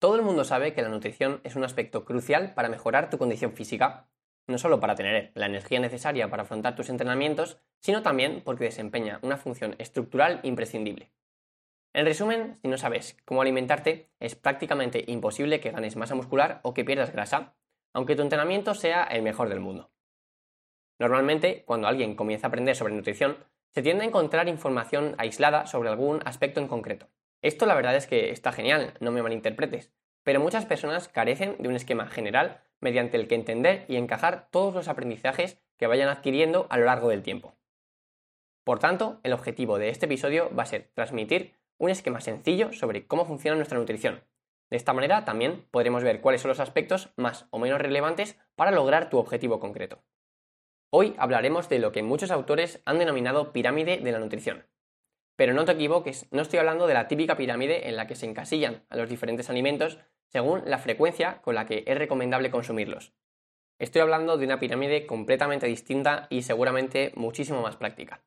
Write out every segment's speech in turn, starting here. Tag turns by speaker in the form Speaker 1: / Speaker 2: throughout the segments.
Speaker 1: Todo el mundo sabe que la nutrición es un aspecto crucial para mejorar tu condición física, no solo para tener la energía necesaria para afrontar tus entrenamientos, sino también porque desempeña una función estructural imprescindible. En resumen, si no sabes cómo alimentarte, es prácticamente imposible que ganes masa muscular o que pierdas grasa, aunque tu entrenamiento sea el mejor del mundo. Normalmente, cuando alguien comienza a aprender sobre nutrición, se tiende a encontrar información aislada sobre algún aspecto en concreto. Esto la verdad es que está genial, no me malinterpretes, pero muchas personas carecen de un esquema general mediante el que entender y encajar todos los aprendizajes que vayan adquiriendo a lo largo del tiempo. Por tanto, el objetivo de este episodio va a ser transmitir un esquema sencillo sobre cómo funciona nuestra nutrición. De esta manera también podremos ver cuáles son los aspectos más o menos relevantes para lograr tu objetivo concreto. Hoy hablaremos de lo que muchos autores han denominado pirámide de la nutrición, pero no te equivoques, no estoy hablando de la típica pirámide en la que se encasillan a los diferentes alimentos según la frecuencia con la que es recomendable consumirlos. Estoy hablando de una pirámide completamente distinta y seguramente muchísimo más práctica.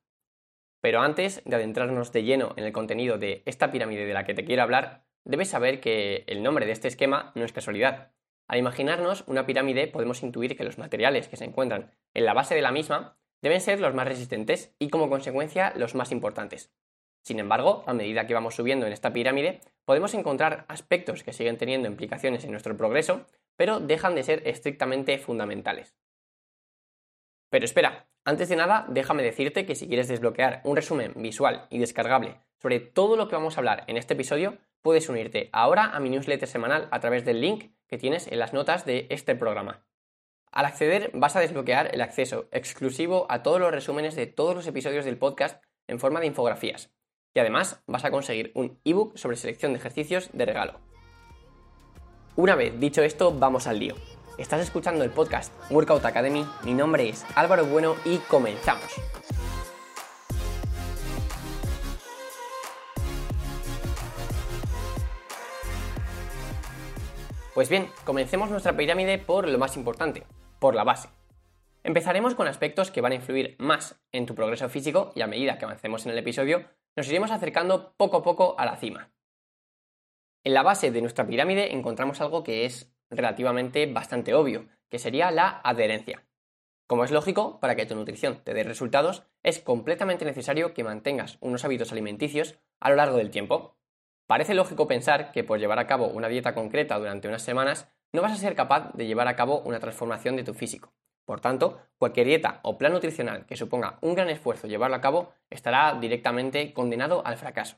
Speaker 1: Pero antes de adentrarnos de lleno en el contenido de esta pirámide de la que te quiero hablar, debes saber que el nombre de este esquema no es casualidad. Al imaginarnos una pirámide podemos intuir que los materiales que se encuentran en la base de la misma deben ser los más resistentes y como consecuencia los más importantes. Sin embargo, a medida que vamos subiendo en esta pirámide, podemos encontrar aspectos que siguen teniendo implicaciones en nuestro progreso, pero dejan de ser estrictamente fundamentales. Pero espera, antes de nada, déjame decirte que si quieres desbloquear un resumen visual y descargable sobre todo lo que vamos a hablar en este episodio, puedes unirte ahora a mi newsletter semanal a través del link que tienes en las notas de este programa. Al acceder vas a desbloquear el acceso exclusivo a todos los resúmenes de todos los episodios del podcast en forma de infografías, y además vas a conseguir un ebook sobre selección de ejercicios de regalo. Una vez dicho esto, vamos al lío. Estás escuchando el podcast Workout Academy, mi nombre es Álvaro Bueno y comenzamos. Pues bien, comencemos nuestra pirámide por lo más importante, por la base. Empezaremos con aspectos que van a influir más en tu progreso físico y a medida que avancemos en el episodio nos iremos acercando poco a poco a la cima. En la base de nuestra pirámide encontramos algo que es relativamente bastante obvio, que sería la adherencia. Como es lógico, para que tu nutrición te dé resultados, es completamente necesario que mantengas unos hábitos alimenticios a lo largo del tiempo. Parece lógico pensar que por llevar a cabo una dieta concreta durante unas semanas no vas a ser capaz de llevar a cabo una transformación de tu físico. Por tanto, cualquier dieta o plan nutricional que suponga un gran esfuerzo llevarlo a cabo estará directamente condenado al fracaso.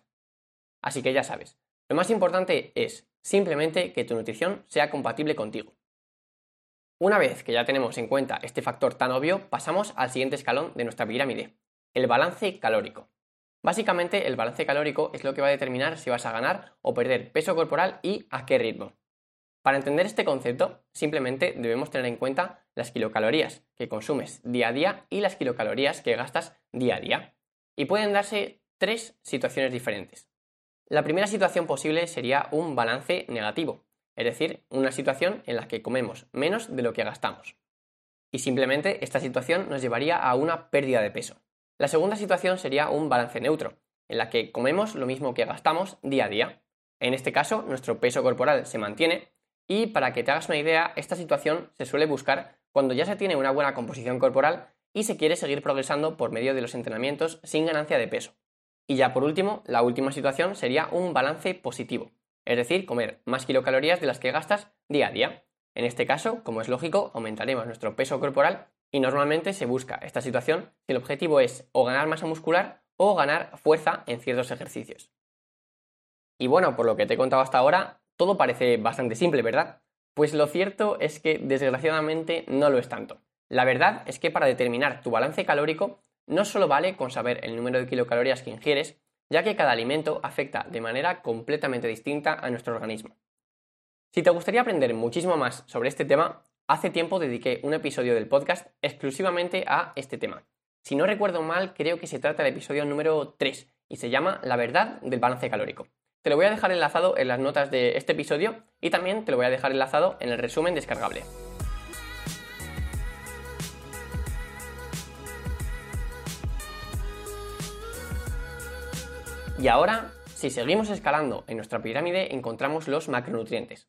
Speaker 1: Así que ya sabes, lo más importante es simplemente que tu nutrición sea compatible contigo. Una vez que ya tenemos en cuenta este factor tan obvio, pasamos al siguiente escalón de nuestra pirámide, el balance calórico. Básicamente, el balance calórico es lo que va a determinar si vas a ganar o perder peso corporal y a qué ritmo. Para entender este concepto, simplemente debemos tener en cuenta las kilocalorías que consumes día a día y las kilocalorías que gastas día a día. Y pueden darse tres situaciones diferentes. La primera situación posible sería un balance negativo, es decir, una situación en la que comemos menos de lo que gastamos. Y simplemente esta situación nos llevaría a una pérdida de peso. La segunda situación sería un balance neutro, en la que comemos lo mismo que gastamos día a día. En este caso, nuestro peso corporal se mantiene, y para que te hagas una idea, esta situación se suele buscar cuando ya se tiene una buena composición corporal y se quiere seguir progresando por medio de los entrenamientos sin ganancia de peso. Y ya por último, la última situación sería un balance positivo, es decir, comer más kilocalorías de las que gastas día a día. En este caso, como es lógico, aumentaremos nuestro peso corporal y normalmente se busca esta situación si el objetivo es o ganar masa muscular o ganar fuerza en ciertos ejercicios. Y bueno, por lo que te he contado hasta ahora, todo parece bastante simple, ¿verdad? Pues lo cierto es que desgraciadamente no lo es tanto. La verdad es que para determinar tu balance calórico no solo vale con saber el número de kilocalorías que ingieres, ya que cada alimento afecta de manera completamente distinta a nuestro organismo. Si te gustaría aprender muchísimo más sobre este tema, hace tiempo dediqué un episodio del podcast exclusivamente a este tema. Si no recuerdo mal, creo que se trata del episodio número 3 y se llama La verdad del balance calórico. Te lo voy a dejar enlazado en las notas de este episodio y también te lo voy a dejar enlazado en el resumen descargable. Y ahora si seguimos escalando en nuestra pirámide encontramos los macronutrientes.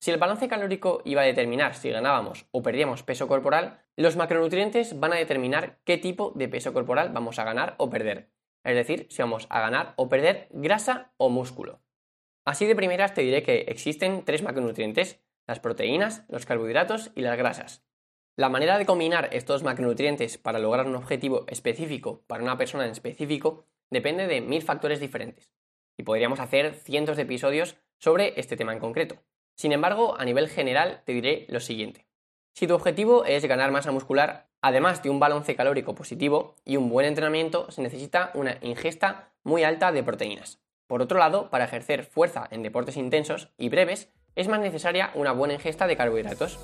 Speaker 1: Si el balance calórico iba a determinar si ganábamos o perdíamos peso corporal, los macronutrientes van a determinar qué tipo de peso corporal vamos a ganar o perder. Es decir, si vamos a ganar o perder grasa o músculo. Así de primeras te diré que existen tres macronutrientes, las proteínas, los carbohidratos y las grasas. La manera de combinar estos macronutrientes para lograr un objetivo específico para una persona en específico depende de mil factores diferentes. Y podríamos hacer cientos de episodios sobre este tema en concreto. Sin embargo, a nivel general te diré lo siguiente. Si tu objetivo es ganar masa muscular, además de un balance calórico positivo y un buen entrenamiento, se necesita una ingesta muy alta de proteínas. Por otro lado, para ejercer fuerza en deportes intensos y breves, es más necesaria una buena ingesta de carbohidratos.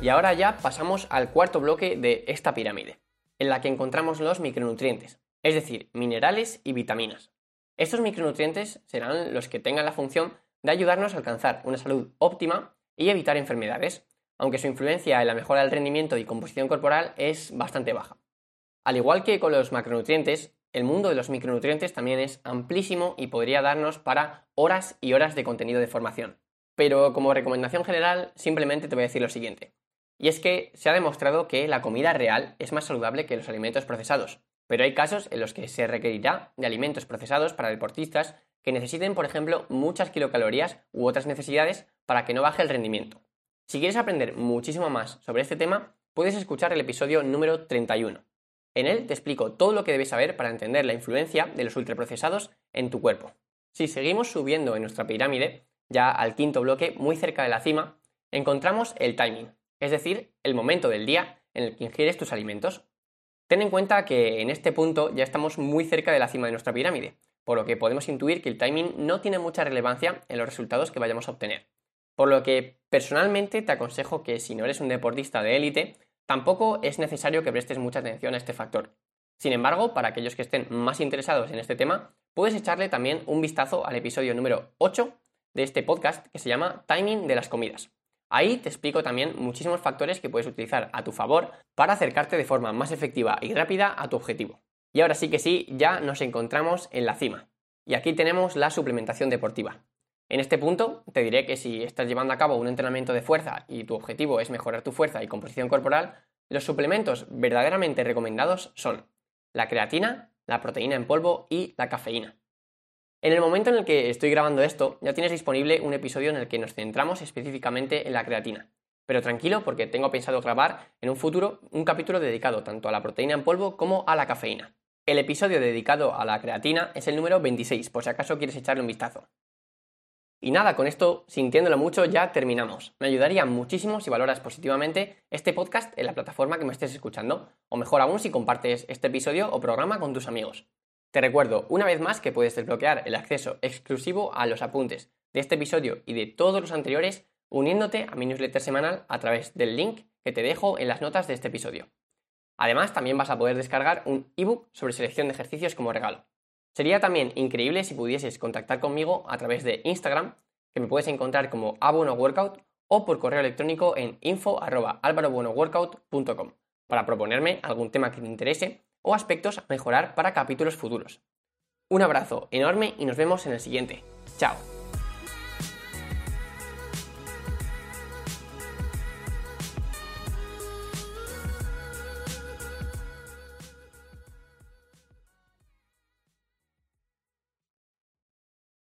Speaker 1: Y ahora ya pasamos al cuarto bloque de esta pirámide en la que encontramos los micronutrientes, es decir, minerales y vitaminas. Estos micronutrientes serán los que tengan la función de ayudarnos a alcanzar una salud óptima y evitar enfermedades, aunque su influencia en la mejora del rendimiento y composición corporal es bastante baja. Al igual que con los macronutrientes, el mundo de los micronutrientes también es amplísimo y podría darnos para horas y horas de contenido de formación. Pero como recomendación general, simplemente te voy a decir lo siguiente. Y es que se ha demostrado que la comida real es más saludable que los alimentos procesados, pero hay casos en los que se requerirá de alimentos procesados para deportistas que necesiten, por ejemplo, muchas kilocalorías u otras necesidades para que no baje el rendimiento. Si quieres aprender muchísimo más sobre este tema, puedes escuchar el episodio número 31. En él te explico todo lo que debes saber para entender la influencia de los ultraprocesados en tu cuerpo. Si seguimos subiendo en nuestra pirámide, ya al quinto bloque, muy cerca de la cima, encontramos el timing, es decir, el momento del día en el que ingieres tus alimentos. Ten en cuenta que en este punto ya estamos muy cerca de la cima de nuestra pirámide, por lo que podemos intuir que el timing no tiene mucha relevancia en los resultados que vayamos a obtener. Por lo que personalmente te aconsejo que si no eres un deportista de élite, tampoco es necesario que prestes mucha atención a este factor. Sin embargo, para aquellos que estén más interesados en este tema, puedes echarle también un vistazo al episodio número 8 de este podcast que se llama Timing de las comidas. Ahí te explico también muchísimos factores que puedes utilizar a tu favor para acercarte de forma más efectiva y rápida a tu objetivo. Y ahora sí que sí, ya nos encontramos en la cima. Y aquí tenemos la suplementación deportiva. En este punto te diré que si estás llevando a cabo un entrenamiento de fuerza y tu objetivo es mejorar tu fuerza y composición corporal, los suplementos verdaderamente recomendados son la creatina, la proteína en polvo y la cafeína. En el momento en el que estoy grabando esto, ya tienes disponible un episodio en el que nos centramos específicamente en la creatina. Pero tranquilo porque tengo pensado grabar en un futuro un capítulo dedicado tanto a la proteína en polvo como a la cafeína. El episodio dedicado a la creatina es el número 26, por si acaso quieres echarle un vistazo. Y nada, con esto, sintiéndolo mucho, ya terminamos. Me ayudaría muchísimo si valoras positivamente este podcast en la plataforma que me estés escuchando, o mejor aún si compartes este episodio o programa con tus amigos. Te recuerdo una vez más que puedes desbloquear el acceso exclusivo a los apuntes de este episodio y de todos los anteriores uniéndote a mi newsletter semanal a través del link que te dejo en las notas de este episodio. Además, también vas a poder descargar un ebook sobre selección de ejercicios como regalo. Sería también increíble si pudieses contactar conmigo a través de Instagram, que me puedes encontrar como abonoworkout o por correo electrónico en info@alvarobuenoworkout.com para proponerme algún tema que te interese o aspectos a mejorar para capítulos futuros. Un abrazo enorme y nos vemos en el siguiente. Chao.